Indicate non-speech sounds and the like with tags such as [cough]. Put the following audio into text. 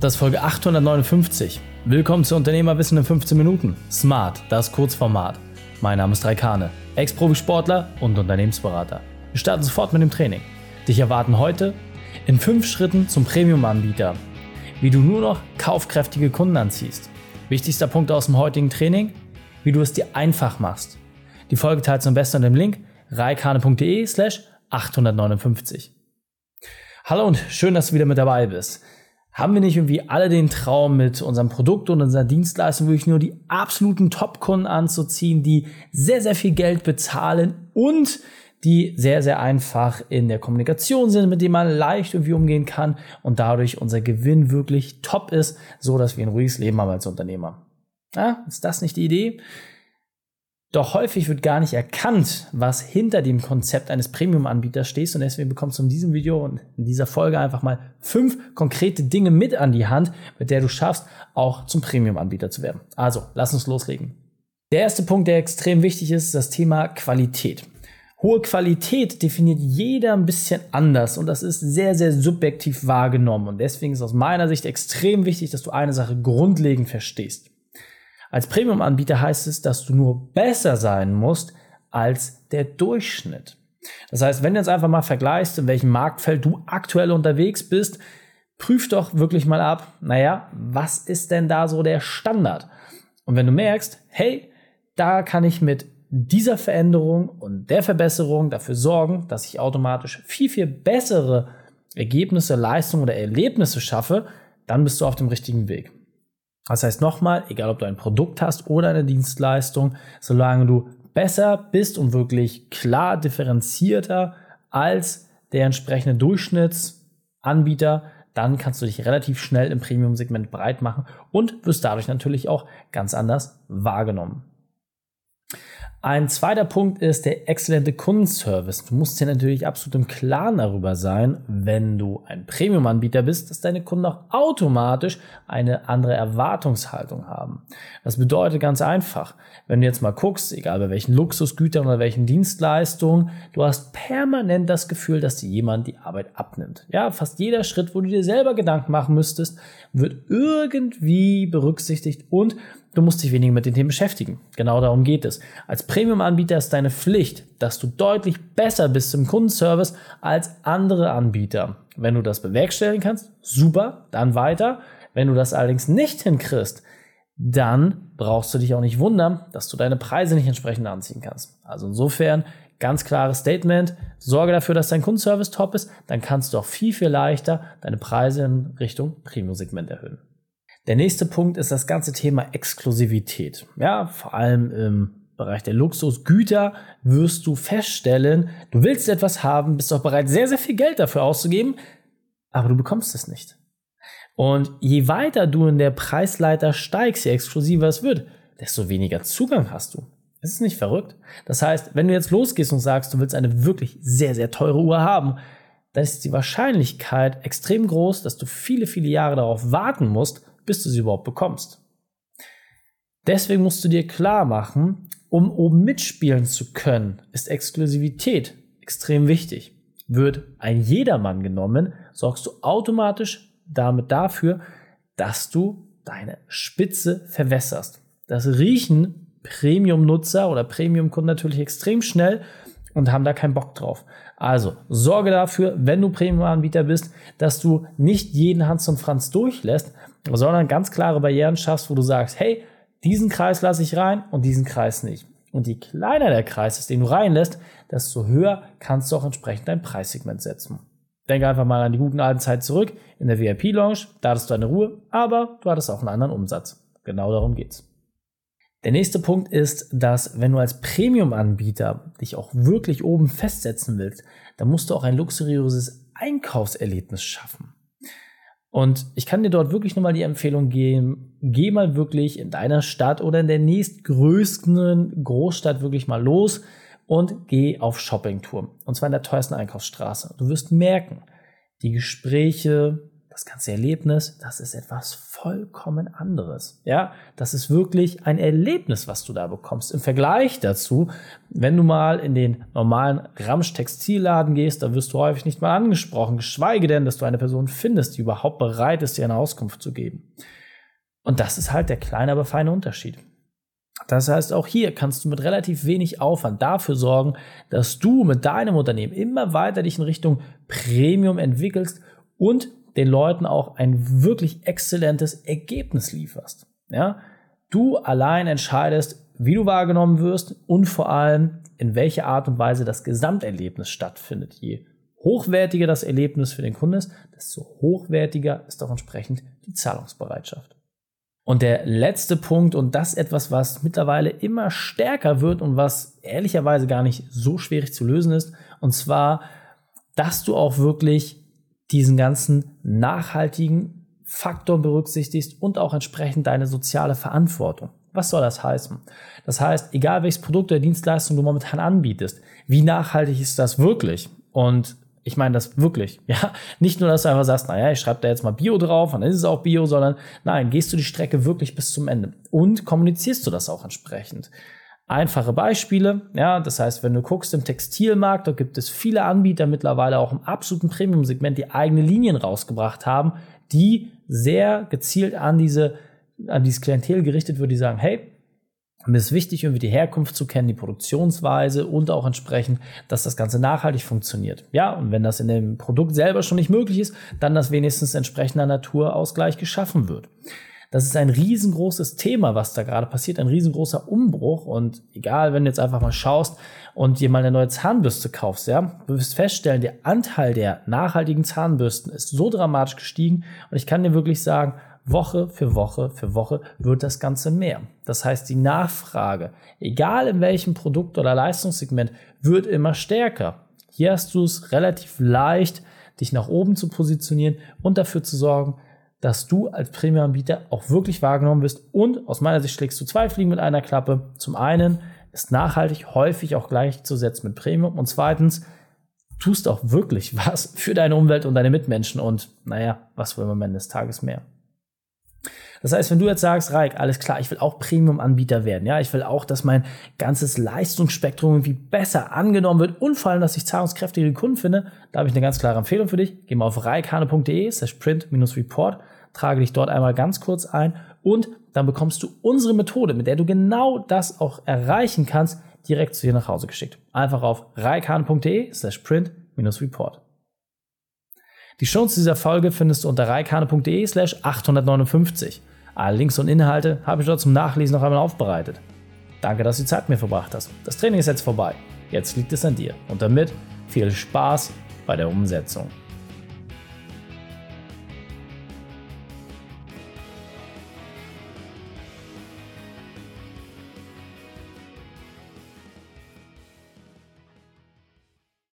Das ist Folge 859. Willkommen zu Unternehmerwissen in 15 Minuten. Smart, das Kurzformat. Mein Name ist Raikane, Ex-Profisportler und Unternehmensberater. Wir starten sofort mit dem Training. Dich erwarten heute in 5 Schritten zum Premium-Anbieter, wie du nur noch kaufkräftige Kunden anziehst. Wichtigster Punkt aus dem heutigen Training, wie du es dir einfach machst. Die Folge teilst du am besten unter dem Link reikane.de slash 859. Hallo und schön, dass du wieder mit dabei bist. Haben wir nicht irgendwie alle den Traum, mit unserem Produkt und unserer Dienstleistung wirklich nur die absoluten Top-Kunden anzuziehen, die sehr, sehr viel Geld bezahlen und die sehr, sehr einfach in der Kommunikation sind, mit denen man leicht irgendwie umgehen kann und dadurch unser Gewinn wirklich top ist, so dass wir ein ruhiges Leben haben als Unternehmer. Ja, ist das nicht die Idee? Doch häufig wird gar nicht erkannt, was hinter dem Konzept eines Premium-Anbieters steht. Und deswegen bekommst du in diesem Video und in dieser Folge einfach mal fünf konkrete Dinge mit an die Hand, mit der du schaffst, auch zum Premium-Anbieter zu werden. Also, lass uns loslegen. Der erste Punkt, der extrem wichtig ist, ist das Thema Qualität. Hohe Qualität definiert jeder ein bisschen anders und das ist sehr, sehr subjektiv wahrgenommen. Und deswegen ist aus meiner Sicht extrem wichtig, dass du eine Sache grundlegend verstehst. Als Premium-Anbieter heißt es, dass du nur besser sein musst als der Durchschnitt. Das heißt, wenn du jetzt einfach mal vergleichst, in welchem Marktfeld du aktuell unterwegs bist, prüf doch wirklich mal ab, naja, was ist denn da so der Standard? Und wenn du merkst, hey, da kann ich mit dieser Veränderung und der Verbesserung dafür sorgen, dass ich automatisch viel, viel bessere Ergebnisse, Leistungen oder Erlebnisse schaffe, dann bist du auf dem richtigen Weg. Das heißt nochmal, egal ob du ein Produkt hast oder eine Dienstleistung, solange du besser bist und wirklich klar differenzierter als der entsprechende Durchschnittsanbieter, dann kannst du dich relativ schnell im Premium-Segment breit machen und wirst dadurch natürlich auch ganz anders wahrgenommen. Ein zweiter Punkt ist der exzellente Kundenservice. Du musst dir natürlich absolut im Klaren darüber sein, wenn du ein Premium-Anbieter bist, dass deine Kunden auch automatisch eine andere Erwartungshaltung haben. Das bedeutet ganz einfach, wenn du jetzt mal guckst, egal bei welchen Luxusgütern oder welchen Dienstleistungen, du hast permanent das Gefühl, dass dir jemand die Arbeit abnimmt. Ja, fast jeder Schritt, wo du dir selber Gedanken machen müsstest, wird irgendwie berücksichtigt und du musst dich weniger mit den Themen beschäftigen. Genau darum geht es. Als Premium-Anbieter ist deine Pflicht, dass du deutlich besser bist im Kundenservice als andere Anbieter. Wenn du das bewerkstelligen kannst, super, dann weiter. Wenn du das allerdings nicht hinkriegst, dann brauchst du dich auch nicht wundern, dass du deine Preise nicht entsprechend anziehen kannst. Also insofern ganz klares Statement, sorge dafür, dass dein Kundenservice top ist, dann kannst du auch viel, viel leichter deine Preise in Richtung Premium-Segment erhöhen. Der nächste Punkt ist das ganze Thema Exklusivität. Ja, vor allem im Bereich der Luxusgüter wirst du feststellen, du willst etwas haben, bist auch bereit, sehr, sehr viel Geld dafür auszugeben, aber du bekommst es nicht. Und je weiter du in der Preisleiter steigst, je exklusiver es wird, desto weniger Zugang hast du. Es ist nicht verrückt. Das heißt, wenn du jetzt losgehst und sagst, du willst eine wirklich sehr, sehr teure Uhr haben, dann ist die Wahrscheinlichkeit extrem groß, dass du viele, viele Jahre darauf warten musst, bis du sie überhaupt bekommst. Deswegen musst du dir klar machen, um oben mitspielen zu können, ist Exklusivität extrem wichtig. Wird ein jedermann genommen, sorgst du automatisch damit dafür, dass du deine Spitze verwässerst. Das riechen Premium-Nutzer oder Premium-Kunden natürlich extrem schnell und haben da keinen Bock drauf. Also sorge dafür, wenn du Premium-Anbieter bist, dass du nicht jeden Hans und Franz durchlässt, sondern ganz klare Barrieren schaffst, wo du sagst, hey, diesen Kreis lasse ich rein und diesen Kreis nicht. Und je kleiner der Kreis ist, den du reinlässt, desto höher kannst du auch entsprechend dein Preissegment setzen. Denke einfach mal an die guten alten Zeit zurück. In der VIP-Lounge, da hattest du eine Ruhe, aber du hattest auch einen anderen Umsatz. Genau darum geht's. Der nächste Punkt ist, dass wenn du als Premium-Anbieter dich auch wirklich oben festsetzen willst, dann musst du auch ein luxuriöses Einkaufserlebnis schaffen. Und ich kann dir dort wirklich nochmal die Empfehlung geben, geh mal wirklich in deiner Stadt oder in der nächstgrößten Großstadt wirklich mal los und geh auf Shoppingtour. Und zwar in der teuersten Einkaufsstraße. Du wirst merken, die Gespräche, das ganze Erlebnis, das ist etwas vollkommen anderes. Ja, das ist wirklich ein Erlebnis, was du da bekommst. Im Vergleich dazu, wenn du mal in den normalen Ramsch-Textilladen gehst, da wirst du häufig nicht mal angesprochen, geschweige denn, dass du eine Person findest, die überhaupt bereit ist, dir eine Auskunft zu geben. Und das ist halt der kleine, aber feine Unterschied. Das heißt, auch hier kannst du mit relativ wenig Aufwand dafür sorgen, dass du mit deinem Unternehmen immer weiter dich in Richtung Premium entwickelst und den Leuten auch ein wirklich exzellentes Ergebnis lieferst. Ja? Du allein entscheidest, wie du wahrgenommen wirst und vor allem, in welcher Art und Weise das Gesamterlebnis stattfindet. Je hochwertiger das Erlebnis für den Kunden ist, desto hochwertiger ist auch entsprechend die Zahlungsbereitschaft. Und der letzte Punkt, und das etwas, was mittlerweile immer stärker wird und was ehrlicherweise gar nicht so schwierig zu lösen ist, und zwar, dass du auch wirklich diesen ganzen nachhaltigen Faktor berücksichtigst und auch entsprechend deine soziale Verantwortung. Was soll das heißen? Das heißt, egal welches Produkt oder Dienstleistung du momentan anbietest, wie nachhaltig ist das wirklich? Und ich meine das wirklich, [laughs] ja. Nicht nur, dass du einfach sagst, naja, ich schreibe da jetzt mal Bio drauf dann ist es auch Bio, sondern nein, gehst du die Strecke wirklich bis zum Ende und kommunizierst du das auch entsprechend einfache Beispiele. Ja, das heißt, wenn du guckst im Textilmarkt, da gibt es viele Anbieter mittlerweile auch im absoluten Premium-Segment, die eigene Linien rausgebracht haben, die sehr gezielt an diese, an dieses Klientel gerichtet wird, die sagen, hey, mir ist wichtig, irgendwie die Herkunft zu kennen, die Produktionsweise und auch entsprechend, dass das Ganze nachhaltig funktioniert. Ja, und wenn das in dem Produkt selber schon nicht möglich ist, dann dass wenigstens entsprechender Naturausgleich geschaffen wird. Das ist ein riesengroßes Thema, was da gerade passiert, ein riesengroßer Umbruch. Und egal, wenn du jetzt einfach mal schaust und dir mal eine neue Zahnbürste kaufst, ja, du wirst feststellen, der Anteil der nachhaltigen Zahnbürsten ist so dramatisch gestiegen. Und ich kann dir wirklich sagen, Woche für Woche für Woche wird das Ganze mehr. Das heißt, die Nachfrage, egal in welchem Produkt oder Leistungssegment, wird immer stärker. Hier hast du es relativ leicht, dich nach oben zu positionieren und dafür zu sorgen, dass du als Premium-Anbieter auch wirklich wahrgenommen wirst. Und aus meiner Sicht schlägst du zwei Fliegen mit einer Klappe. Zum einen ist nachhaltig häufig auch gleichzusetzen mit Premium. Und zweitens tust auch wirklich was für deine Umwelt und deine Mitmenschen. Und naja, was wollen wir am Ende des Tages mehr? Das heißt, wenn du jetzt sagst, Raik, alles klar, ich will auch Premium-Anbieter werden, ja, ich will auch, dass mein ganzes Leistungsspektrum irgendwie besser angenommen wird und vor allem, dass ich zahlungskräftige Kunden finde, da habe ich eine ganz klare Empfehlung für dich. Geh mal auf reikhane.de slash print-report, trage dich dort einmal ganz kurz ein und dann bekommst du unsere Methode, mit der du genau das auch erreichen kannst, direkt zu dir nach Hause geschickt. Einfach auf reikhane.de slash print-report. Die Shows dieser Folge findest du unter reikane.de slash 859. Alle Links und Inhalte habe ich dort zum Nachlesen noch einmal aufbereitet. Danke, dass du die Zeit mit mir verbracht hast. Das Training ist jetzt vorbei. Jetzt liegt es an dir. Und damit viel Spaß bei der Umsetzung.